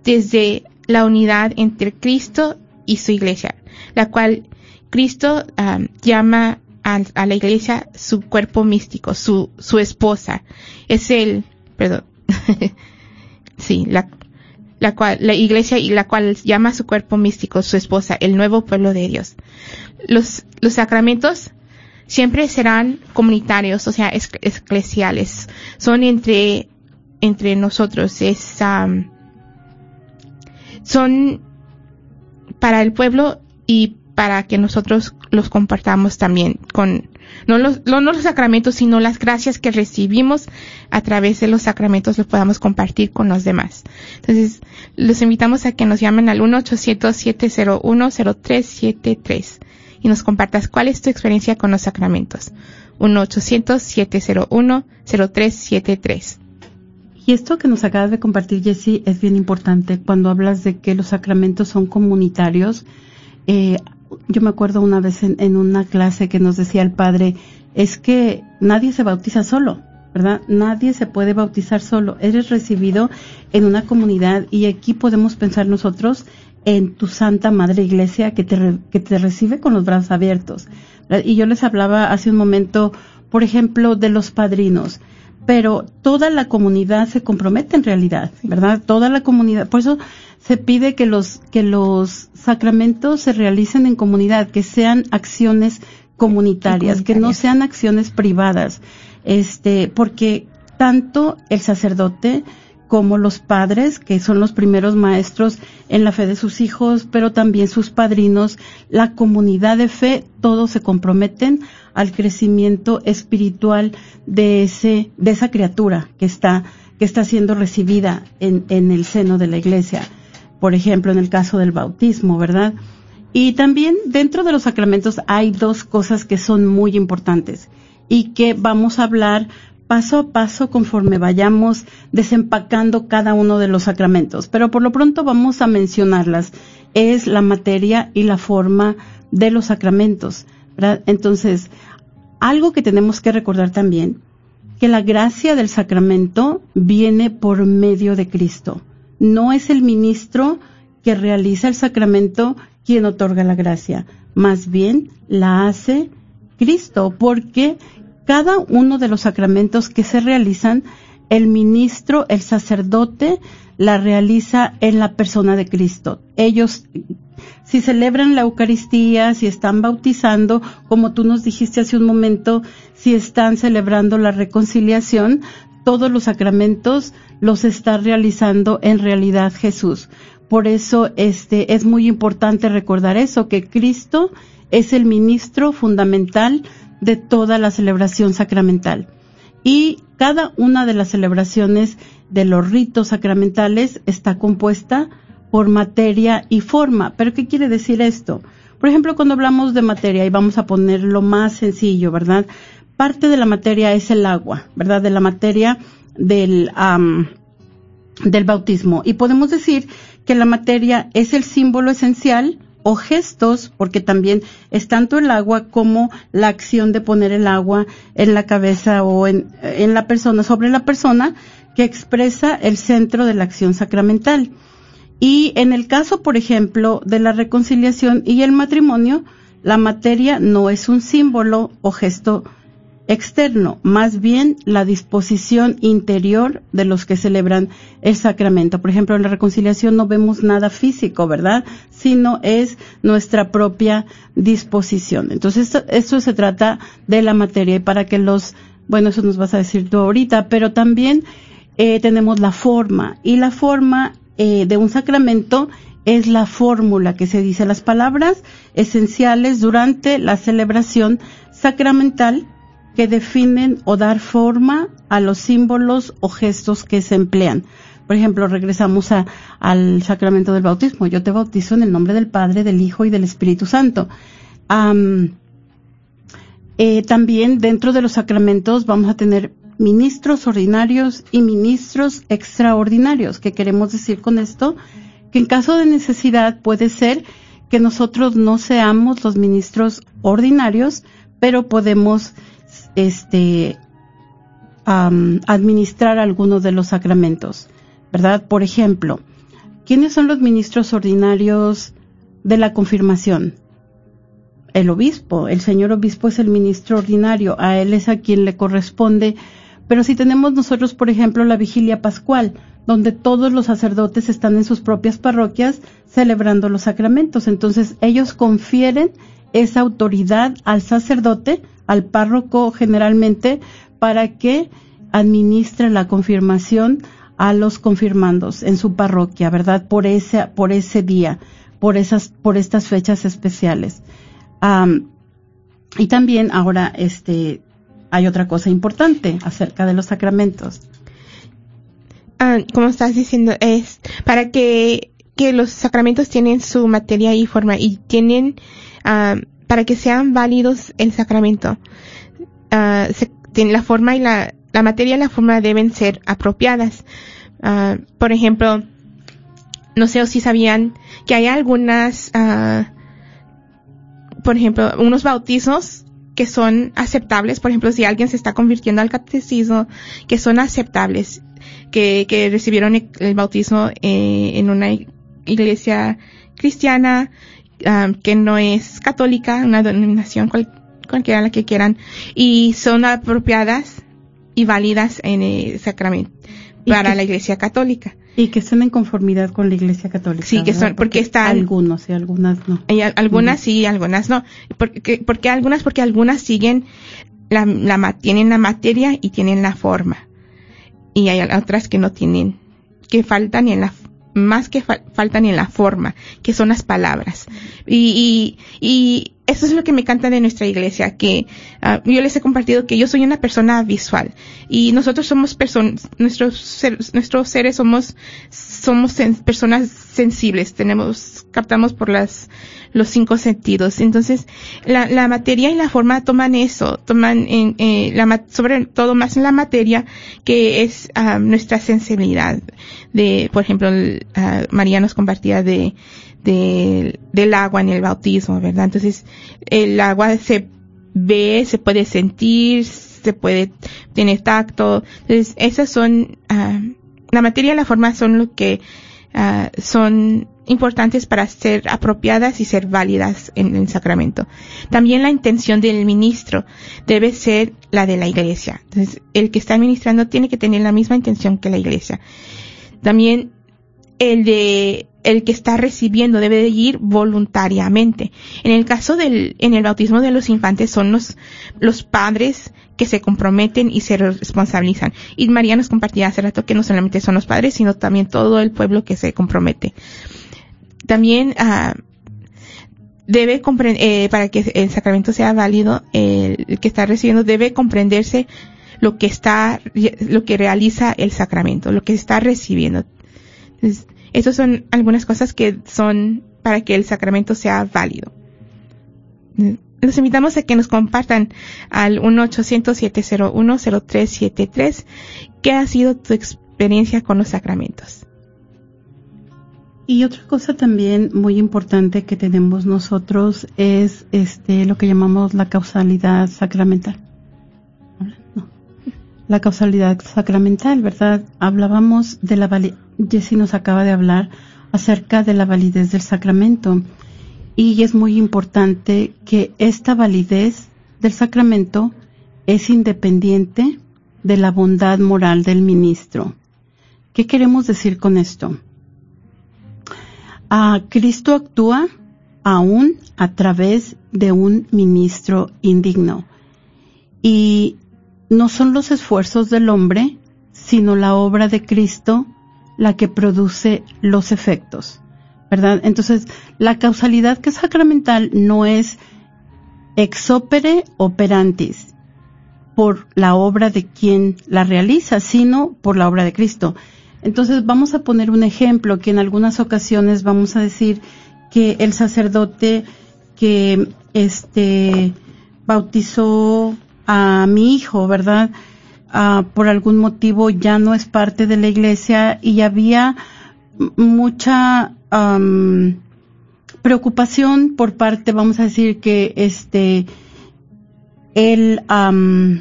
[SPEAKER 1] desde la unidad entre Cristo y su iglesia, la cual Cristo llama a, la iglesia su cuerpo místico, su, esposa. Es el, perdón, sí, la, cual, iglesia y la cual llama su cuerpo místico su esposa, el nuevo pueblo de Dios. Los sacramentos siempre serán comunitarios, o sea, es- eclesiales. Son entre, entre nosotros, es, am, son para el pueblo y para que nosotros los compartamos también con, no los, no los sacramentos, sino las gracias que recibimos a través de los sacramentos los podamos compartir con los demás. Entonces, los invitamos a que nos llamen al 1-800-701-0373 y nos compartas cuál es tu experiencia con los sacramentos. 1-800-701-0373.
[SPEAKER 2] Y esto que nos acabas de compartir, Jessie, es bien importante cuando hablas de que los sacramentos son comunitarios. Eh, yo me acuerdo una vez en, en una clase que nos decía el padre, es que nadie se bautiza solo, ¿verdad? Nadie se puede bautizar solo. Eres recibido en una comunidad y aquí podemos pensar nosotros en tu Santa Madre Iglesia que te, re- que te recibe con los brazos abiertos. Y yo les hablaba hace un momento, por ejemplo, de los padrinos pero toda la comunidad se compromete en realidad, ¿verdad? Toda la comunidad, por eso se pide que los que los sacramentos se realicen en comunidad, que sean acciones comunitarias, que no sean acciones privadas. Este, porque tanto el sacerdote como los padres, que son los primeros maestros en la fe de sus hijos, pero también sus padrinos, la comunidad de fe, todos se comprometen al crecimiento espiritual de ese, de esa criatura que está, que está siendo recibida en, en el seno de la iglesia. Por ejemplo, en el caso del bautismo, ¿verdad? Y también dentro de los sacramentos hay dos cosas que son muy importantes y que vamos a hablar paso a paso conforme vayamos desempacando cada uno de los sacramentos. Pero por lo pronto vamos a mencionarlas. Es la materia y la forma de los sacramentos. Entonces, algo que tenemos que recordar también, que la gracia del sacramento viene por medio de Cristo. No es el ministro que realiza el sacramento quien otorga la gracia, más bien la hace Cristo, porque cada uno de los sacramentos que se realizan, el ministro, el sacerdote, la realiza en la persona de Cristo. Ellos, si celebran la Eucaristía, si están bautizando, como tú nos dijiste hace un momento, si están celebrando la reconciliación, todos los sacramentos los está realizando en realidad Jesús. Por eso este es muy importante recordar eso que Cristo es el ministro fundamental de toda la celebración sacramental. Y cada una de las celebraciones de los ritos sacramentales está compuesta por materia y forma. ¿Pero qué quiere decir esto? Por ejemplo, cuando hablamos de materia, y vamos a poner lo más sencillo, ¿verdad? Parte de la materia es el agua, ¿verdad? De la materia del, am, del bautismo. Y podemos decir que la materia es el símbolo esencial o gestos, porque también es tanto el agua como la acción de poner el agua en la cabeza o en, la persona, sobre la persona, que expresa el centro de la acción sacramental. Y en el caso, por ejemplo, de la reconciliación y el matrimonio, la materia no es un símbolo o gesto externo, más bien la disposición interior de los que celebran el sacramento. Por ejemplo, en la reconciliación no vemos nada físico, ¿verdad? Sino es nuestra propia disposición. Entonces, esto, esto se trata de la materia y para que los, bueno, eso nos vas a decir tú ahorita, pero también eh, tenemos la forma y la forma eh, de un sacramento es la fórmula que se dice las palabras esenciales durante la celebración sacramental que definen o dar forma a los símbolos o gestos que se emplean. Por ejemplo, regresamos al sacramento del bautismo. Yo te bautizo en el nombre del Padre, del Hijo y del Espíritu Santo. Eh, también dentro de los sacramentos vamos a tener ministros ordinarios y ministros extraordinarios. ¿Qué queremos decir con esto? Que en caso de necesidad puede ser que nosotros no seamos los ministros ordinarios, pero podemos este, administrar algunos de los sacramentos, ¿verdad? Por ejemplo, ¿quiénes son los ministros ordinarios de la confirmación? El obispo, el señor obispo es el ministro ordinario, a él es a quien le corresponde. Pero si tenemos nosotros, por ejemplo, la vigilia pascual, donde todos los sacerdotes están en sus propias parroquias celebrando los sacramentos, entonces ellos confieren esa autoridad al sacerdote, al párroco generalmente, para que administre la confirmación a los confirmandos en su parroquia, ¿verdad? Por ese, por ese día, por esas, por estas fechas especiales. Am, y también ahora, este, hay otra cosa importante acerca de los sacramentos.
[SPEAKER 1] Ah, como estás diciendo, es para que, que los sacramentos tienen su materia y forma y tienen, para que sean válidos el sacramento, ah, se- la forma y la, la materia y la forma deben ser apropiadas. Ah, por ejemplo, no sé si sabían que hay algunas, ah, por ejemplo, unos bautizos que son aceptables, por ejemplo, si alguien se está convirtiendo al catecismo, que son aceptables, que, recibieron el, bautismo eh, en una ig- iglesia cristiana, ah, que no es católica, una denominación cual- cualquiera la que quieran, y son apropiadas y válidas en el sacramento para
[SPEAKER 2] que-
[SPEAKER 1] la iglesia católica.
[SPEAKER 2] Y que estén en conformidad con la Iglesia Católica.
[SPEAKER 1] Sí, que son- porque están-
[SPEAKER 2] Algunos y algunas no.
[SPEAKER 1] Algunas sí y algunas no. Porque, porque algunas, porque algunas siguen la, la, tienen la materia y tienen la forma. Y hay otras que no tienen, que faltan en la, más que fal- faltan en la forma, que son las palabras. Y, y, y eso es lo que me encanta de nuestra iglesia, que ah, yo les he compartido que yo soy una persona visual y nosotros somos personas, nuestros, nuestros seres somos, somos personas sensibles, tenemos, captamos por las, los cinco sentidos. Entonces, la, la materia y la forma toman eso, toman en, eh, la, sobre todo más en la materia, que es ah, nuestra sensibilidad. De, por ejemplo, ah, María nos compartía de, de- del agua en el bautismo, ¿verdad? Entonces, el agua se ve, se puede sentir, se puede, tiene tacto. Entonces, esas son, ah, la materia y la forma son lo que ah, son importantes para ser apropiadas y ser válidas en el sacramento. También la intención del ministro debe ser la de la iglesia. Entonces, el que está administrando tiene que tener la misma intención que la iglesia. También el de el que está recibiendo debe de ir voluntariamente. En el caso del en el bautismo de los infantes son los los padres que se comprometen y se responsabilizan. Y María nos compartía hace rato que no solamente son los padres, sino también todo el pueblo que se compromete. También ah, debe comprender, eh, para que el sacramento sea válido, el, el que está recibiendo debe comprenderse lo que está, lo que realiza el sacramento, lo que está recibiendo. Entonces, esas son algunas cosas que son para que el sacramento sea válido. Los invitamos a que nos compartan al 1-800-701-0373 qué ha sido tu experiencia con los sacramentos.
[SPEAKER 2] Y otra cosa también muy importante que tenemos nosotros es este lo que llamamos la causalidad sacramental. La causalidad sacramental, ¿verdad? Hablábamos de la validez, Jessy nos acaba de hablar acerca de la validez del sacramento. Y es muy importante que esta validez del sacramento es independiente de la bondad moral del ministro. ¿Qué queremos decir con esto? Ah, Cristo actúa aún a través de un ministro indigno. Y no son los esfuerzos del hombre, sino la obra de Cristo la que produce los efectos. ¿Verdad? Entonces, la causalidad que es sacramental no es ex opere operantis por la obra de quien la realiza, sino por la obra de Cristo. Entonces vamos a poner un ejemplo que en algunas ocasiones vamos a decir que el sacerdote que este bautizó a mi hijo, ¿verdad? ah, por algún motivo ya no es parte de la iglesia y había mucha preocupación por parte, vamos a decir que este, am,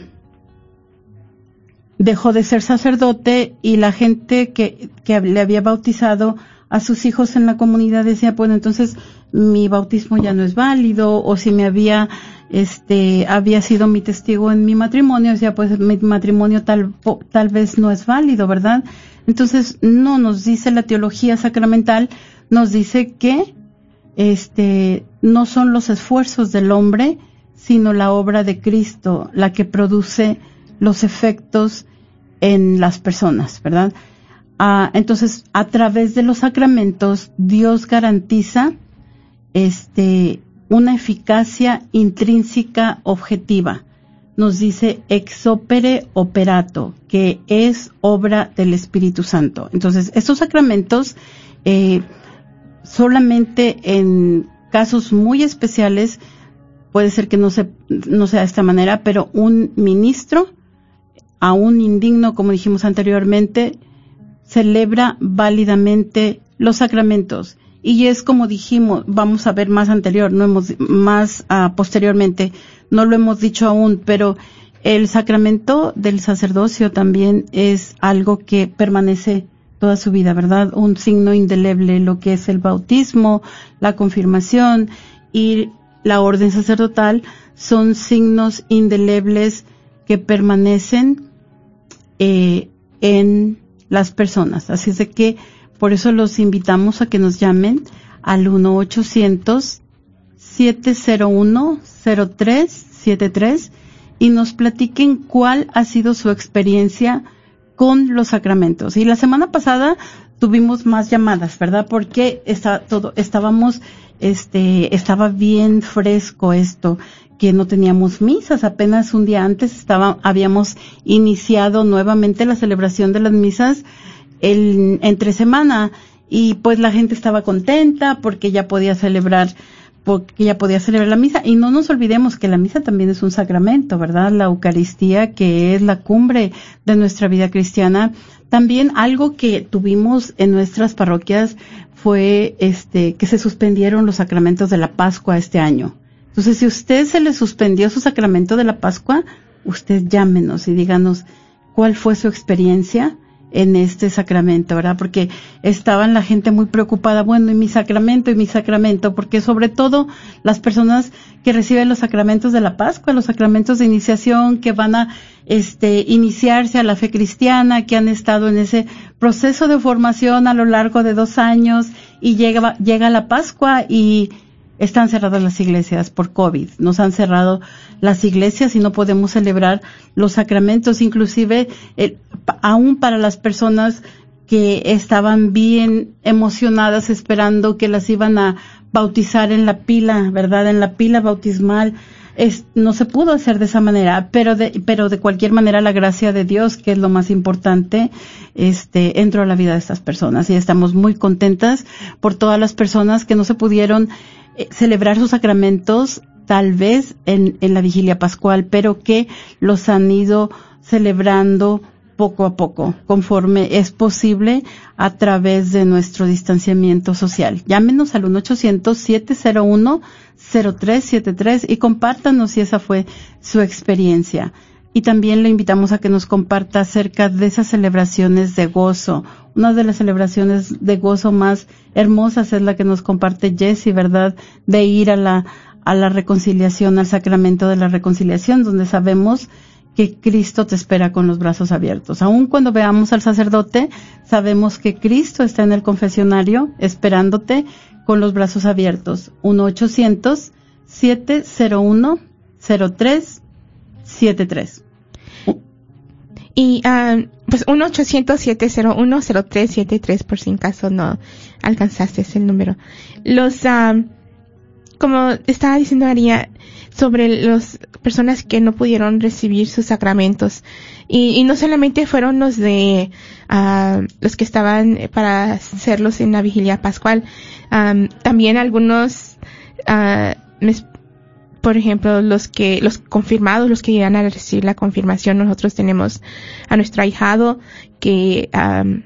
[SPEAKER 2] dejó de ser sacerdote y la gente que, que le había bautizado a sus hijos en la comunidad decía, bueno, entonces mi bautismo ya no es válido o si me había este había sido mi testigo en mi matrimonio, decía, pues mi matrimonio tal tal vez no es válido, ¿verdad? Entonces, no nos dice la teología sacramental, nos dice que este no son los esfuerzos del hombre, sino la obra de Cristo la que produce los efectos en las personas, ¿verdad? Ah, entonces, a través de los sacramentos, Dios garantiza este, una eficacia intrínseca objetiva. Nos dice ex opere operato, que es obra del Espíritu Santo. Entonces, estos sacramentos, eh, solamente en casos muy especiales, puede ser que no, se, no sea de esta manera, pero un ministro, aún indigno, como dijimos anteriormente, celebra válidamente los sacramentos. Y es como dijimos, vamos a ver más anterior, no hemos, más ah, posteriormente, no lo hemos dicho aún, pero el sacramento del sacerdocio también es algo que permanece toda su vida, ¿verdad? Un signo indeleble, lo que es el bautismo, la confirmación y la orden sacerdotal son signos indelebles que permanecen eh, en las personas. Así es de que por eso los invitamos a que nos llamen al 1-800-701-0373 y nos platiquen cuál ha sido su experiencia con los sacramentos. Y la semana pasada tuvimos más llamadas, ¿verdad? Porque está todo, estábamos, este, estaba bien fresco esto, que no teníamos misas. Apenas un día antes estaba, habíamos iniciado nuevamente la celebración de las misas el, entre semana y pues la gente estaba contenta porque ya podía celebrar porque ya podía celebrar la misa y no nos olvidemos que la misa también es un sacramento, ¿verdad? La Eucaristía que es la cumbre de nuestra vida cristiana. También algo que tuvimos en nuestras parroquias fue este que se suspendieron los sacramentos de la Pascua este año. Entonces, si usted se le suspendió su sacramento de la Pascua, usted llámenos y díganos cuál fue su experiencia en este sacramento, ¿verdad? Porque estaban la gente muy preocupada, bueno, y mi sacramento, y mi sacramento, porque sobre todo las personas que reciben los sacramentos de la Pascua, los sacramentos de iniciación, que van a este, iniciarse a la fe cristiana, que han estado en ese proceso de formación a lo largo de dos años, y llega, llega la Pascua y están cerradas las iglesias por COVID. Nos han cerrado las iglesias y no podemos celebrar los sacramentos, inclusive eh, aún para las personas que estaban bien emocionadas esperando que las iban a bautizar en la pila, ¿verdad? En la pila bautismal. Es, no se pudo hacer de esa manera, pero de, pero de cualquier manera la gracia de Dios, que es lo más importante, este, entró a la vida de estas personas y estamos muy contentas por todas las personas que no se pudieron celebrar sus sacramentos tal vez en, en la vigilia pascual, pero que los han ido celebrando poco a poco, conforme es posible a través de nuestro distanciamiento social. Llámenos al 1-800-701-0373 y compártanos si esa fue su experiencia. Y también le invitamos a que nos comparta acerca de esas celebraciones de gozo. Una de las celebraciones de gozo más hermosas es la que nos comparte Jessie, ¿verdad? De ir a la, a la reconciliación, al sacramento de la reconciliación, donde sabemos que Cristo te espera con los brazos abiertos. Aun cuando veamos al sacerdote, sabemos que Cristo está en el confesionario esperándote con los brazos abiertos. 1-800-701-0373.
[SPEAKER 1] Y ah, pues 1-800-701-0373 por si en caso no alcanzaste ese número. Los, ah, como estaba diciendo María, sobre las personas que no pudieron recibir sus sacramentos. Y, no solamente fueron los de ah, los que estaban para hacerlos en la vigilia pascual, am, también algunos mes- por ejemplo, los que, los confirmados, los que llegan a recibir la confirmación, nosotros tenemos a nuestro ahijado que, am,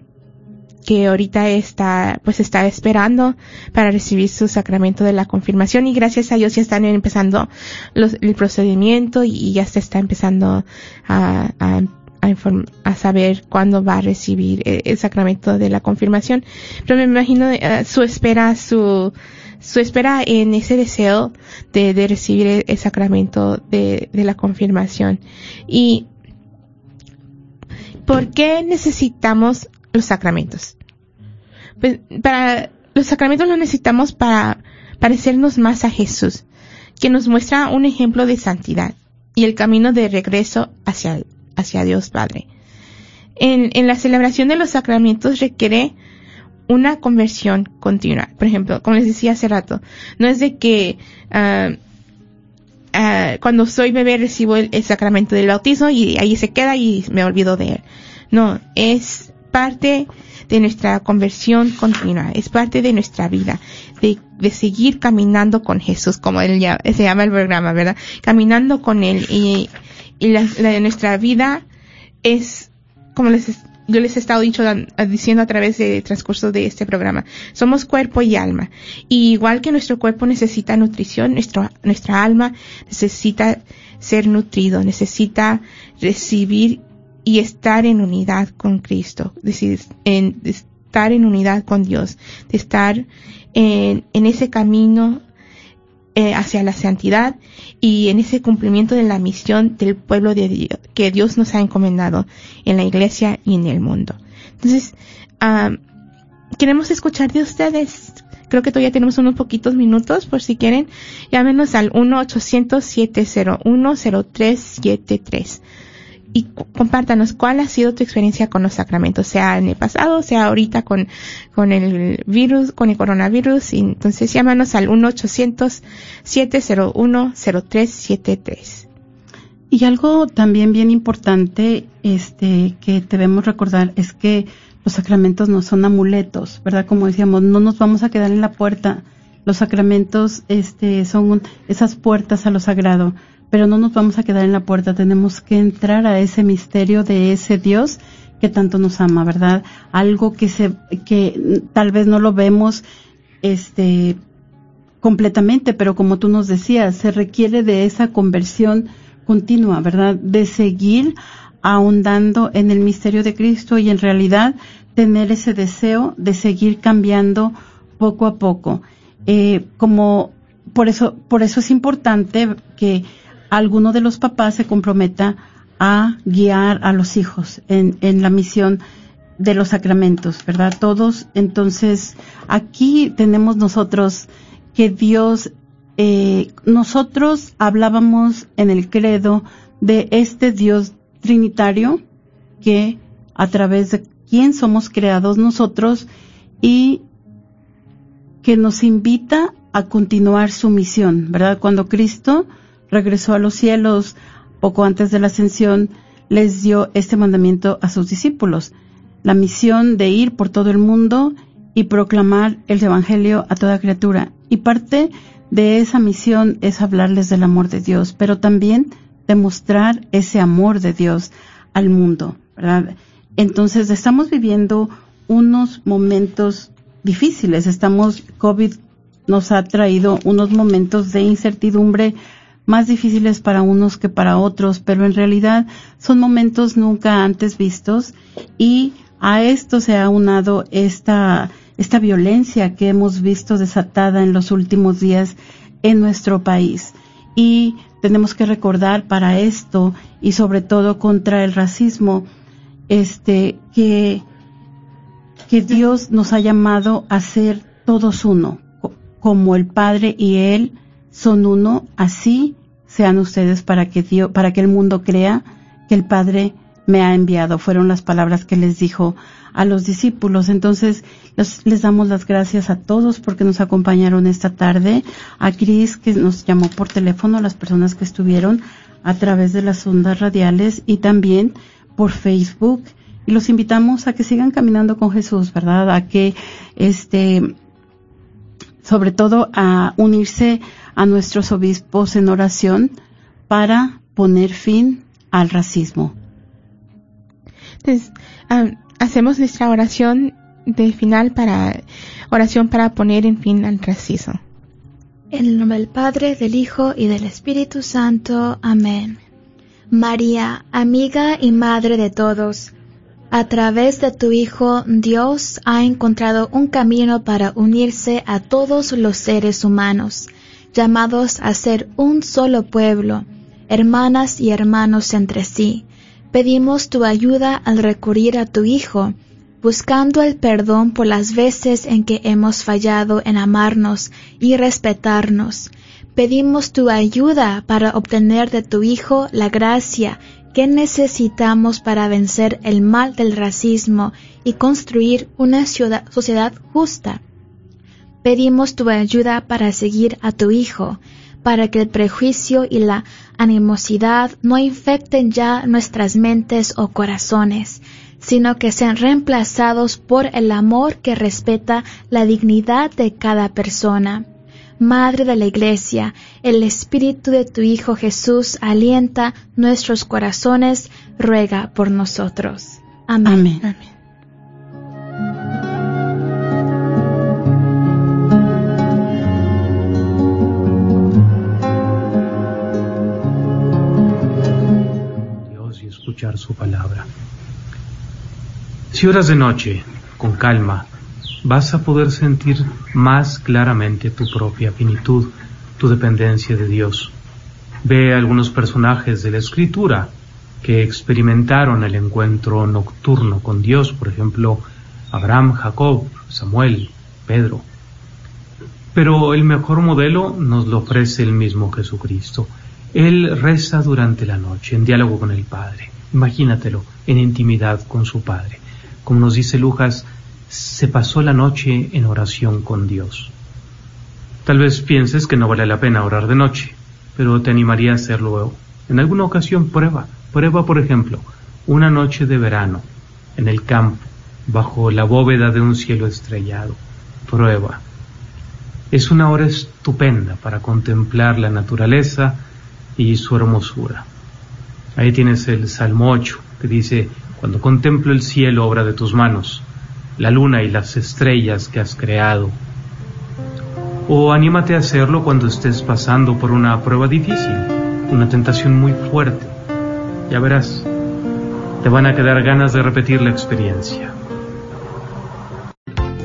[SPEAKER 1] que ahorita está, pues está esperando para recibir su sacramento de la confirmación y gracias a Dios ya están empezando los, el procedimiento y ya se está empezando a, a, a, inform- a saber cuándo va a recibir eh, el sacramento de la confirmación. Pero me imagino eh, su espera, su, su espera en ese deseo de, recibir el, sacramento de, la confirmación. Y ¿por qué necesitamos los sacramentos? Pues, para, los sacramentos los necesitamos para parecernos más a Jesús, que nos muestra un ejemplo de santidad y el camino de regreso hacia, hacia Dios Padre. En la celebración de los sacramentos requiere una conversión continua. Por ejemplo, como les decía hace rato, no es de que ah, ah, cuando soy bebé recibo el, el sacramento del bautismo y ahí se queda y me olvido de él. No, es parte de nuestra conversión continua, es parte de nuestra vida, de, de seguir caminando con Jesús, como él ya, se llama el programa, ¿verdad? Caminando con Él y, y la, la de nuestra vida es, como les, yo les he estado dicho, diciendo a través del transcurso de este programa, somos cuerpo y alma. Y igual que nuestro cuerpo necesita nutrición, nuestro, nuestra alma necesita ser nutrido, necesita recibir y estar en unidad con Cristo, en, de estar en unidad con Dios, de estar en, en ese camino eh, hacia la santidad y en ese cumplimiento de la misión del pueblo de Dios, que Dios nos ha encomendado en la iglesia y en el mundo. Entonces, queremos escuchar de ustedes. Creo que todavía tenemos unos poquitos minutos por si quieren. Llámenos al 1-800-701-0373 y compártanos cuál ha sido tu experiencia con los sacramentos, sea en el pasado, sea ahorita con, con el virus, con el coronavirus. Y entonces llámanos al 1-800-701-0373.
[SPEAKER 2] Y algo también bien importante este, que debemos recordar es que los sacramentos no son amuletos, ¿verdad? Como decíamos, no nos vamos a quedar en la puerta. Los sacramentos este, son esas puertas a lo sagrado, pero no nos vamos a quedar en la puerta. Tenemos que entrar a ese misterio de ese Dios que tanto nos ama, ¿verdad? Algo que se, que tal vez no lo vemos, este, completamente, pero como tú nos decías, se requiere de esa conversión continua, ¿verdad? De seguir ahondando en el misterio de Cristo y en realidad tener ese deseo de seguir cambiando poco a poco. Eh, como por eso, por eso es importante que alguno de los papás se comprometa a guiar a los hijos en, en la misión de los sacramentos, ¿verdad? Todos, entonces, aquí tenemos nosotros que Dios, eh, nosotros hablábamos en el credo de este Dios trinitario que a través de quien somos creados nosotros y que nos invita a continuar su misión, ¿verdad? Cuando Cristo regresó a los cielos poco antes de la ascensión, les dio este mandamiento a sus discípulos, la misión de ir por todo el mundo y proclamar el Evangelio a toda criatura. Y parte de esa misión es hablarles del amor de Dios, pero también demostrar ese amor de Dios al mundo, ¿verdad? Entonces estamos viviendo unos momentos difíciles. Estamos, COVID nos ha traído unos momentos de incertidumbre más difíciles para unos que para otros, pero en realidad son momentos nunca antes vistos y a esto se ha unado esta, esta violencia que hemos visto desatada en los últimos días en nuestro país. Y tenemos que recordar para esto y sobre todo contra el racismo, este, que, que Dios nos ha llamado a ser todos uno, co- como el Padre y Él son uno, así sean ustedes para que Dios, para que el mundo crea que el Padre me ha enviado. Fueron las palabras que les dijo a los discípulos. Entonces, les damos las gracias a todos porque nos acompañaron esta tarde. A Cris, que nos llamó por teléfono, a las personas que estuvieron a través de las ondas radiales y también por Facebook. Y los invitamos a que sigan caminando con Jesús, ¿verdad? A que, este, sobre todo a unirse a nuestros obispos en oración para poner fin al racismo.
[SPEAKER 1] Entonces, ah, hacemos nuestra oración de final para oración para poner en fin al racismo.
[SPEAKER 3] En el nombre del Padre, del Hijo y del Espíritu Santo. Amén. María, amiga y madre de todos, a través de tu Hijo, Dios ha encontrado un camino para unirse a todos los seres humanos, llamados a ser un solo pueblo, hermanas y hermanos entre sí. Pedimos tu ayuda al recurrir a tu Hijo, buscando el perdón por las veces en que hemos fallado en amarnos y respetarnos. Pedimos tu ayuda para obtener de tu Hijo la gracia que necesitamos para vencer el mal del racismo y construir una sociedad justa. Pedimos tu ayuda para seguir a tu Hijo, para que el prejuicio y la animosidad no infecten ya nuestras mentes o corazones, sino que sean reemplazados por el amor que respeta la dignidad de cada persona. Madre de la Iglesia, el Espíritu de tu Hijo Jesús alienta nuestros corazones, ruega por nosotros. Amén.
[SPEAKER 2] Amén.
[SPEAKER 5] Dios y escuchar su palabra. Si oras de noche, con calma, vas a poder sentir más claramente tu propia finitud, tu dependencia de Dios. Ve algunos personajes de la Escritura que experimentaron el encuentro nocturno con Dios, por ejemplo, Abraham, Jacob, Samuel, Pedro. Pero el mejor modelo nos lo ofrece el mismo Jesucristo. Él reza durante la noche, en diálogo con el Padre. Imagínatelo, en intimidad con su Padre. Como nos dice Lucas, se pasó la noche en oración con Dios. Tal vez pienses que no vale la pena orar de noche, pero te animaría a hacerlo en alguna ocasión. Prueba, prueba por ejemplo, una noche de verano, en el campo, bajo la bóveda de un cielo estrellado. Prueba. Es una hora estupenda para contemplar la naturaleza y su hermosura. Ahí tienes el Salmo 8, que dice, cuando contemplo el cielo, obra de tus manos, la luna y las estrellas que has creado. O anímate a hacerlo cuando estés pasando por una prueba difícil, una tentación muy fuerte. Ya verás, te van a quedar ganas de repetir la experiencia.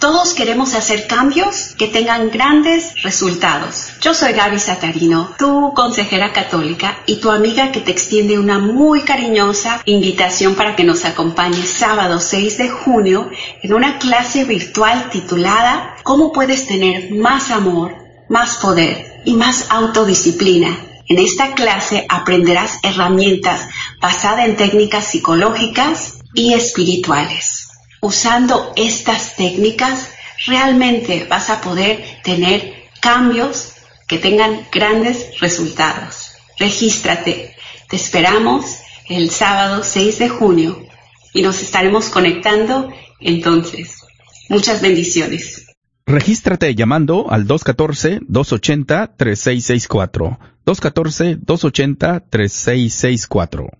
[SPEAKER 6] Todos queremos hacer cambios que tengan grandes resultados. Yo soy Gaby Satarino, tu consejera católica y tu amiga que te extiende una muy cariñosa invitación para que nos acompañes sábado 6 de junio en una clase virtual titulada ¿Cómo puedes tener más amor, más poder y más autodisciplina? En esta clase aprenderás herramientas basadas en técnicas psicológicas y espirituales. Usando estas técnicas, realmente vas a poder tener cambios que tengan grandes resultados. Regístrate. Te esperamos el sábado 6 de junio y nos estaremos conectando entonces. Muchas bendiciones.
[SPEAKER 7] Regístrate llamando al 214-280-3664. 214-280-3664.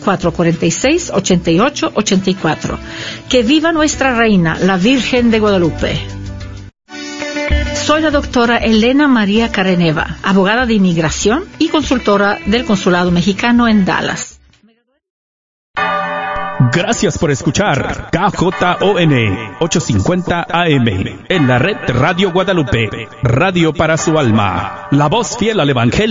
[SPEAKER 8] 446-8884. Que viva nuestra reina, la Virgen de Guadalupe. Soy la doctora Elena María Careneva, abogada de inmigración y consultora del Consulado Mexicano en Dallas.
[SPEAKER 7] Gracias por escuchar KJON 850 AM en la red Radio Guadalupe, radio para su alma, la voz fiel al Evangelio.